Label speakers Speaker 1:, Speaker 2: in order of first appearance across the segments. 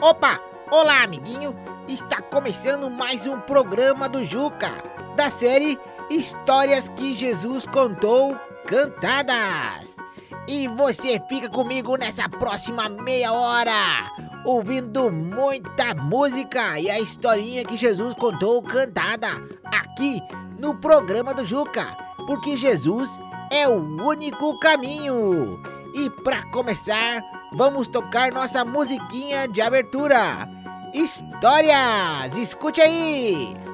Speaker 1: Opa! Olá, amiguinho! Está começando mais um programa do Juca, da série Histórias que Jesus Contou Cantadas. E você fica comigo nessa próxima meia hora, ouvindo muita música e a historinha que Jesus contou cantada aqui no programa do Juca, porque Jesus é o único caminho. E para começar, vamos tocar nossa musiquinha de abertura. Histórias! Escute aí!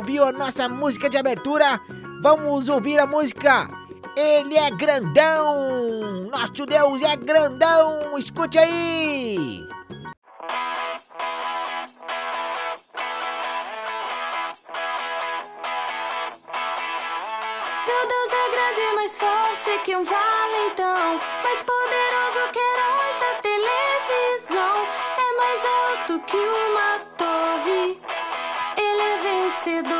Speaker 1: Ouviu a nossa música de abertura, vamos ouvir a música Ele é Grandão! Nosso Deus é grandão! Escute aí!
Speaker 2: Meu Deus é grande, mais forte que um valentão, mais poderoso que heróis da televisão, é mais alto que uma torre vencedor.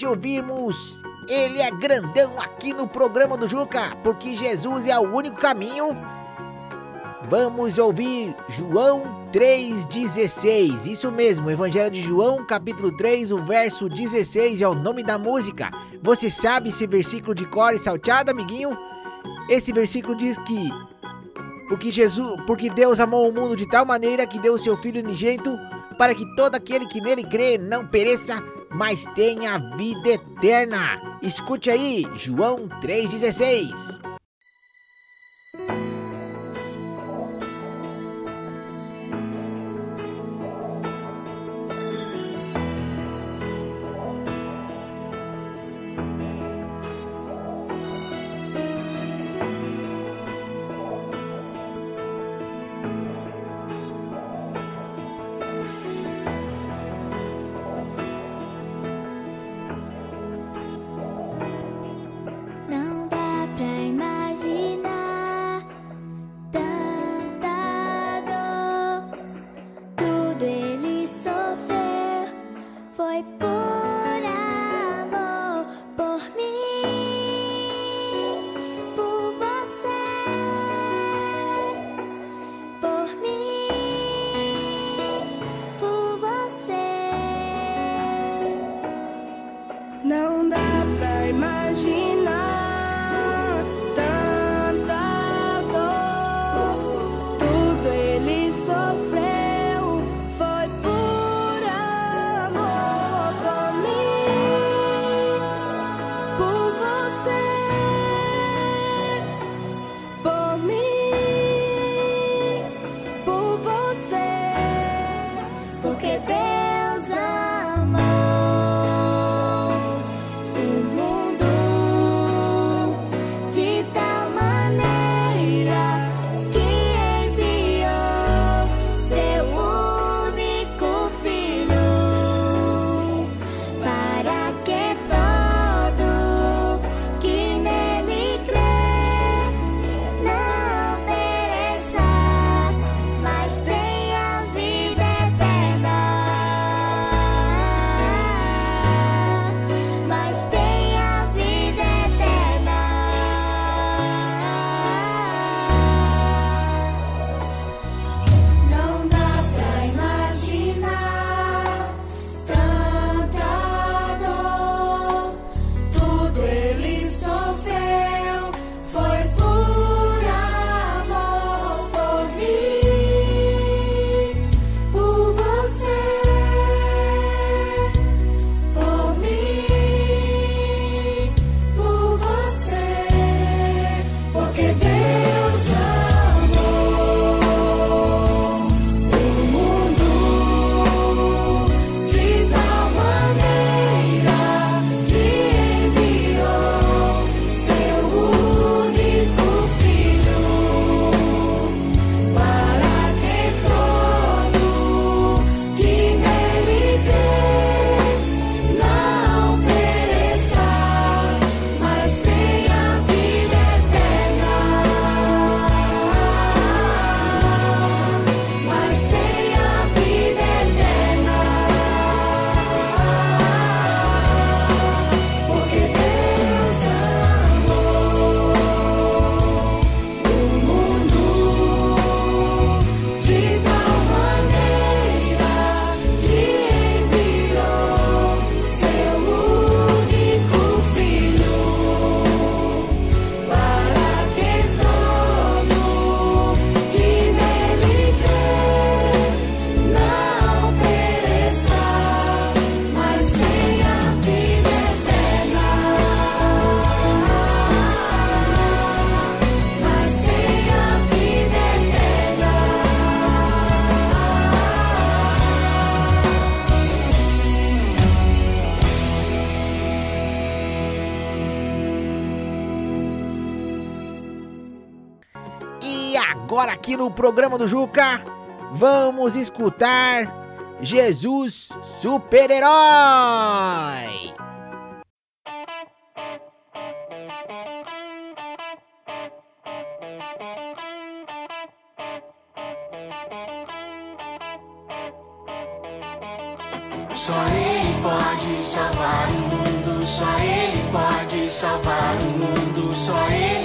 Speaker 1: Depois de ouvirmos Ele é grandão aqui no programa do Juca, porque Jesus é o único caminho, vamos ouvir João 3,16. Isso mesmo, Evangelho de João, capítulo 3, o verso 16 é o nome da música. Você sabe esse versículo de cor e salteado, amiguinho? Esse versículo diz que porque Jesus, porque Deus amou o mundo de tal maneira que deu o seu filho unigênito para que todo aquele que nele crê não pereça, mas tenha vida eterna. Escute aí, João 3,16. Agora aqui no programa do Juca, vamos escutar Jesus Super-Herói.
Speaker 3: Só ele pode salvar o mundo, só Ele pode salvar o mundo, só Ele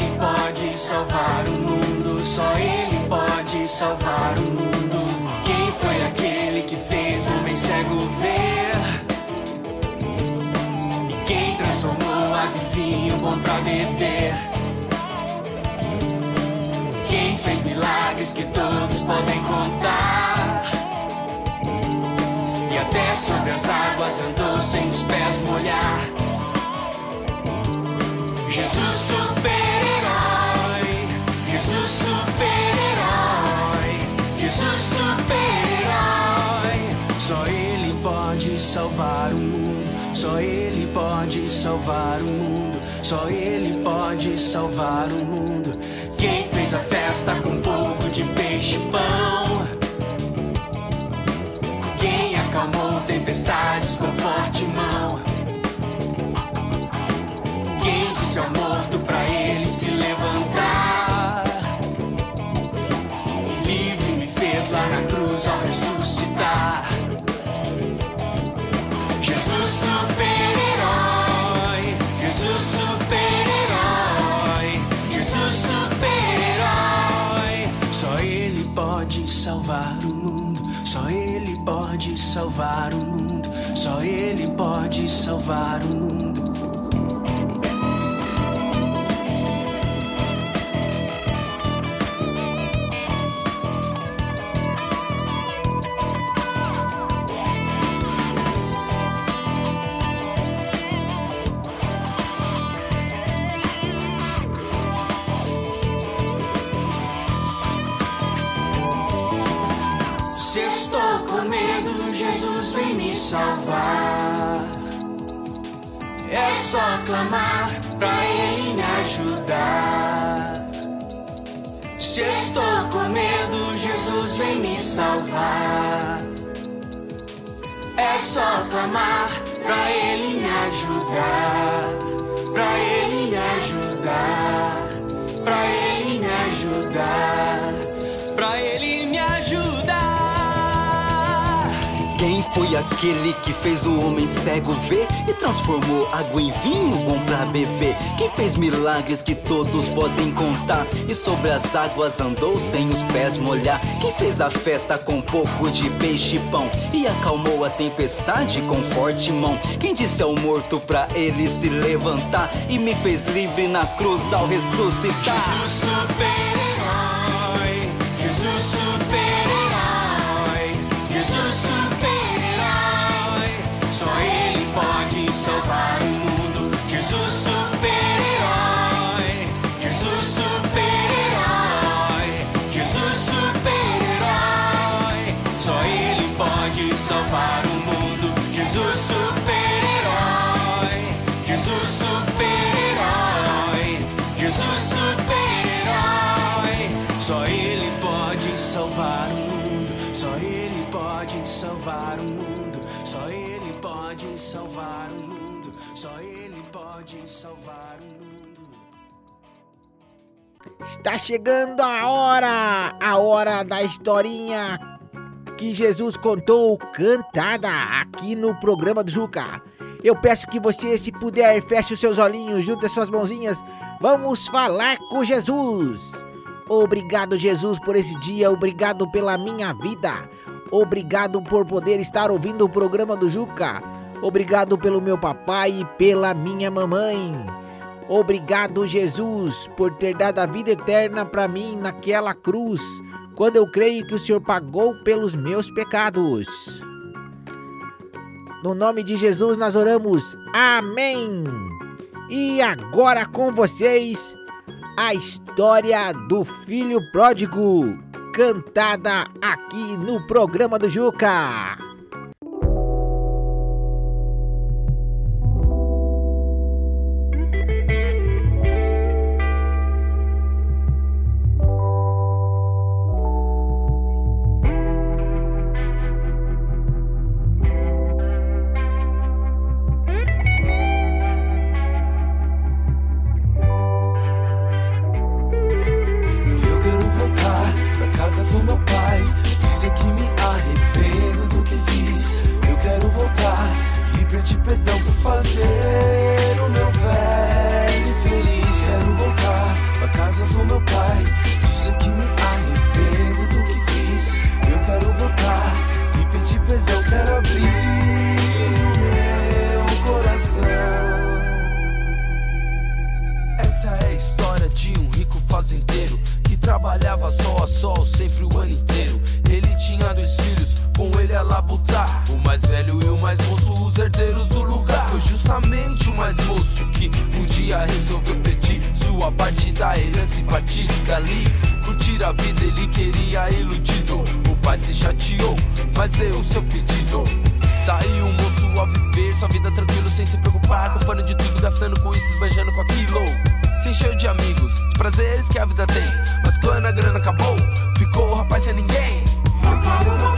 Speaker 3: salvar o mundo. Quem foi aquele que fez o homem cego ver? E quem transformou água em vinho bom pra beber? Quem fez milagres que todos podem contar? E até sobre as águas andou sem os pés molhar. Jesus super-herói, salvar o mundo, só Ele pode salvar o mundo, só Ele pode salvar o mundo. Quem fez a festa com um pouco de peixe e pão? Quem acalmou tempestades com forte mão? Quem disse ao morto salvar o mundo, só Ele pode salvar o mundo. Salvar. É só clamar pra Ele me ajudar. Se estou com medo, Jesus vem me salvar. É só clamar pra Ele me ajudar. Pra Ele me ajudar. Pra Ele me ajudar.
Speaker 4: Foi aquele que fez o homem cego ver e transformou água em vinho bom pra beber? Quem fez milagres que todos podem contar e sobre as águas andou sem os pés molhar? Quem fez a festa com um pouco de peixe e pão e acalmou a tempestade com forte mão? Quem disse ao morto pra ele se levantar e me fez livre na cruz ao ressuscitar?
Speaker 3: Jesus super-herói, pode salvar o mundo.
Speaker 5: Está chegando a hora, a hora da historinha que Jesus contou cantada aqui no programa do Juca. Eu peço que você, se puder, feche os seus olhinhos, junte as suas mãozinhas. Vamos falar com Jesus. Obrigado, Jesus, por esse dia. Obrigado pela minha vida. Obrigado por poder estar ouvindo o programa do Juca. Obrigado pelo meu papai e pela minha mamãe. Obrigado, Jesus, por ter dado a vida eterna para mim naquela cruz, quando eu creio que o Senhor pagou pelos meus pecados. No nome de Jesus nós oramos. Amém. E agora com vocês a história do filho pródigo, cantada aqui no programa do Juca.
Speaker 6: sem se preocupar, com pano de tudo, gastando com isso, esbanjando com aquilo. Se encheu de amigos, de prazeres que a vida tem. Mas quando a grana acabou, ficou o rapaz sem ninguém.
Speaker 3: Eu quero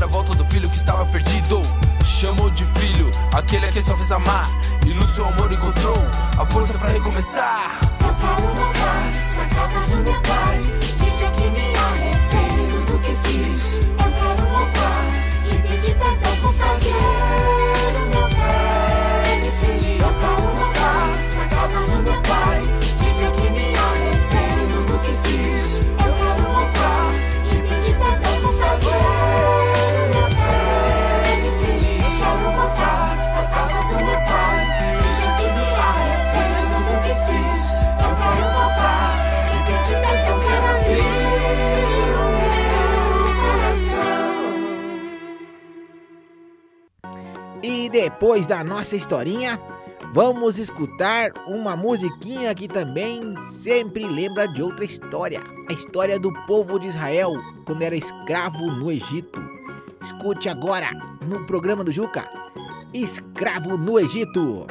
Speaker 6: a volta do filho que estava perdido. Chamou de filho aquele a quem só fez amar. E no seu amor encontrou a força para recomeçar.
Speaker 3: Eu quero voltar pra casa do meu pai. E
Speaker 5: depois da nossa historinha, vamos escutar uma musiquinha que também sempre lembra de outra história. A história do povo de Israel quando era escravo no Egito. Escute agora no programa do Juca: Escravo no Egito.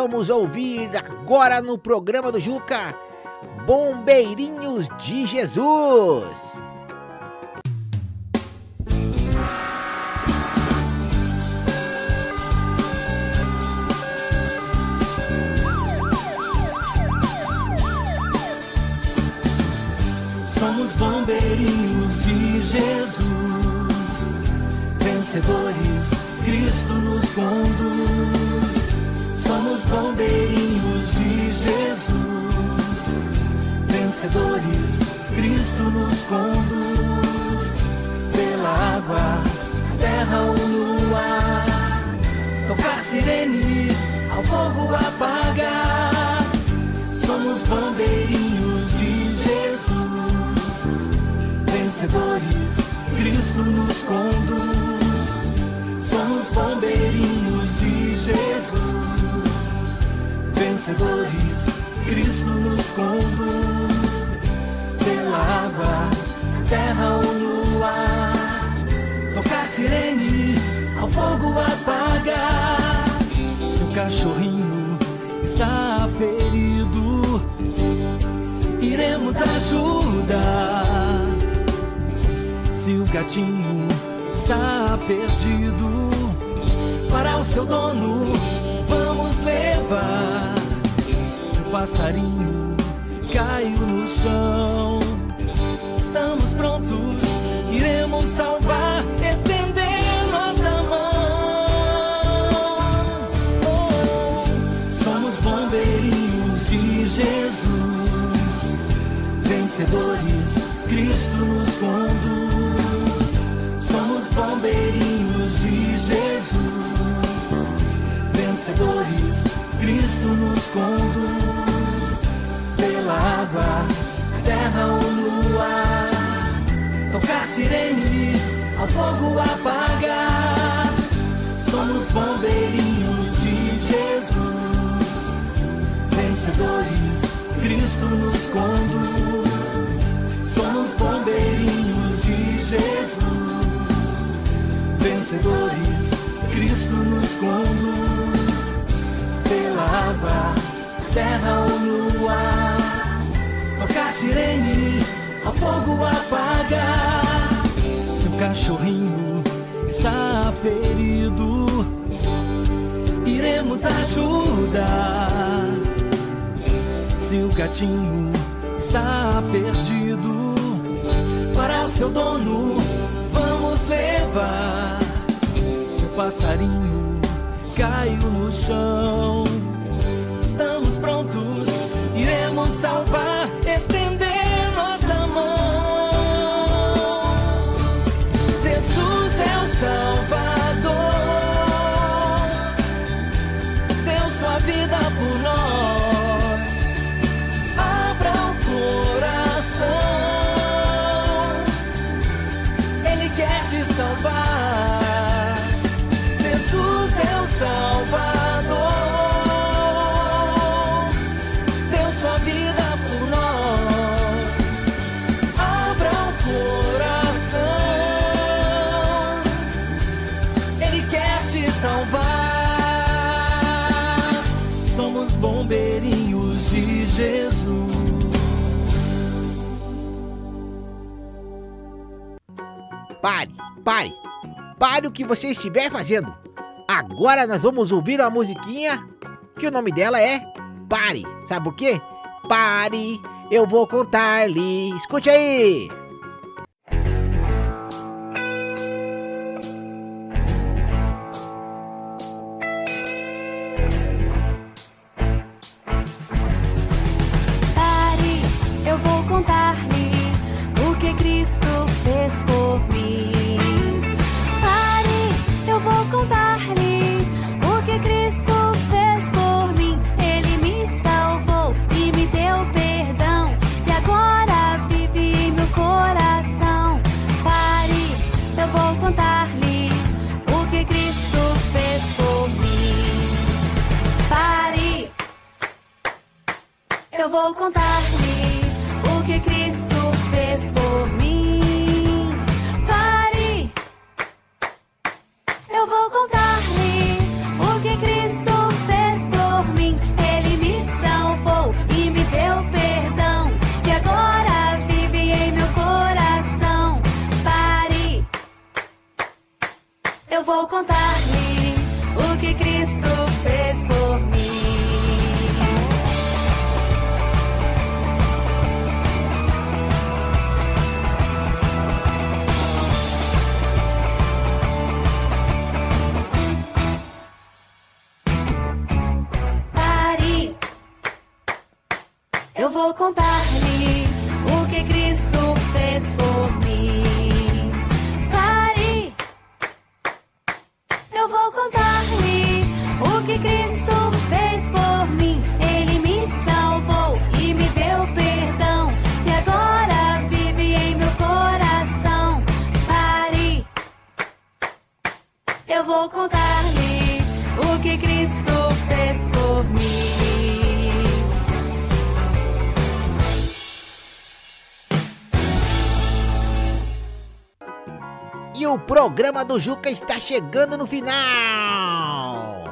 Speaker 5: Vamos ouvir agora no programa do Juca Bombeirinhos de Jesus.
Speaker 7: Somos bombeirinhos de Jesus, vencedores, Cristo nos conduz. Somos bombeirinhos de Jesus, vencedores, Cristo nos conduz. Pela água, terra ou ar, tocar sirene, ao fogo apagar. Somos bombeirinhos de Jesus, vencedores, Cristo nos conduz. Somos bombeirinhos de Jesus, vencedores, Cristo nos conduz. Pela água, terra ou no ar, tocar sirene, ao fogo apagar. Se o cachorrinho está ferido, iremos ajudar. Se o gatinho está perdido, para o seu dono Se o passarinho caiu no chão, estamos prontos, iremos salvar, estender nossa mão. Oh, somos bombeirinhos de Jesus, vencedores, Cristo nos conduz. Somos bombeirinhos de Jesus, vencedores, Cristo nos conduz. Pela água, terra ou ar, tocar sirene, ao fogo apagar. Somos bombeirinhos de Jesus, vencedores, Cristo nos conduz. Somos bombeirinhos de Jesus, vencedores, Cristo nos conduz. Água, terra ou ar, tocar sirene, ao fogo apagar. Se o cachorrinho está ferido, iremos ajudar. Se o gatinho está perdido, para o seu dono vamos levar. Se o passarinho caiu no chão, salvar,
Speaker 5: pare o que você estiver fazendo. Agora nós vamos ouvir uma musiquinha que o nome dela é Pare. Sabe por quê? Pare, eu vou contar-lhe. Escute aí.
Speaker 2: E o
Speaker 5: programa do Juca está chegando no final.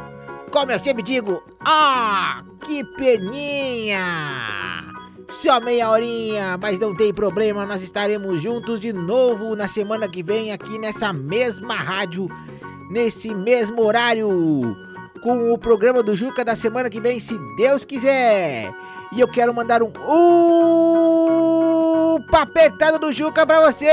Speaker 5: Como eu sempre digo, ah, que peninha! Só meia horinha, mas não tem problema, nós estaremos juntos de novo na semana que vem aqui nessa mesma rádio, nesse mesmo horário, com o programa do Juca da semana que vem, se Deus quiser. E eu quero mandar um upa apertado do Juca pra você!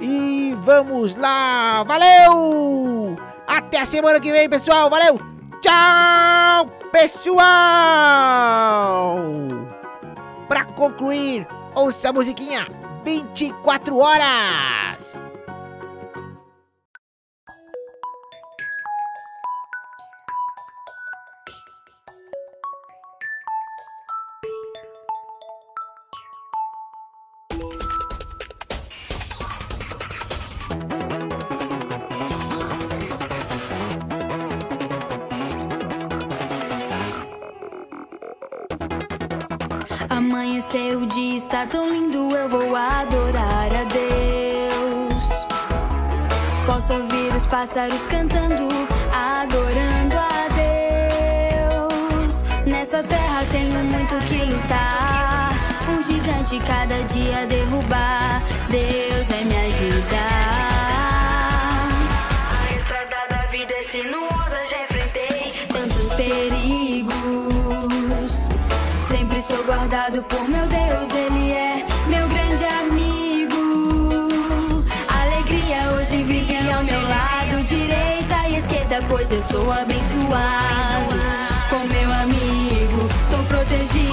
Speaker 5: E vamos lá, valeu! Até a semana que vem, pessoal, valeu! Tchau, pessoal! Pra concluir, ouça a musiquinha 24 horas!
Speaker 2: Amanheceu o dia, está tão lindo, eu vou adorar a Deus. Posso ouvir os pássaros cantando, adorando a Deus. Nessa terra tenho muito que lutar, um gigante cada dia derrubar. Deus vai me ajudar. Guardado por meu Deus, Ele é meu grande amigo. Alegria hoje vive ao meu lado, direita e esquerda, pois eu sou abençoado. Com meu amigo, sou protegido.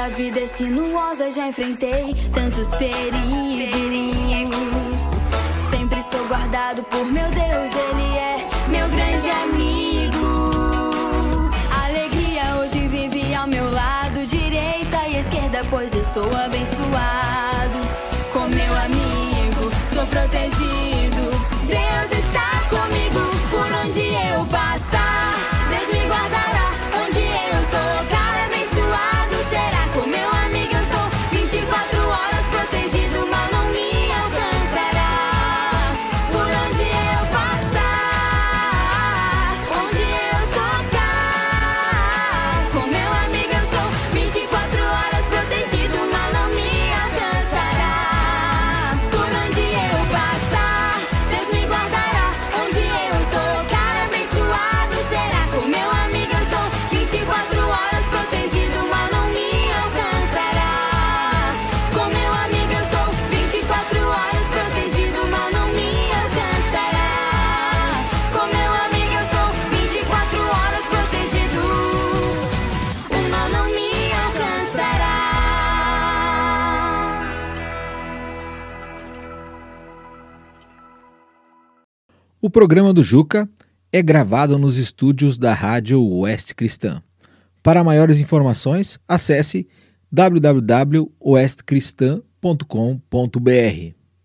Speaker 2: Da vida é sinuosa, já enfrentei tantos perigos. Sempre sou guardado por meu Deus, Ele é meu grande amigo. Alegria hoje vive ao meu lado, direita e esquerda, pois eu sou abençoado. Com meu amigo, sou protegido.
Speaker 8: O programa do Juca é gravado nos estúdios da Rádio Oeste Cristã. Para maiores informações, acesse www.oestcristã.com.br.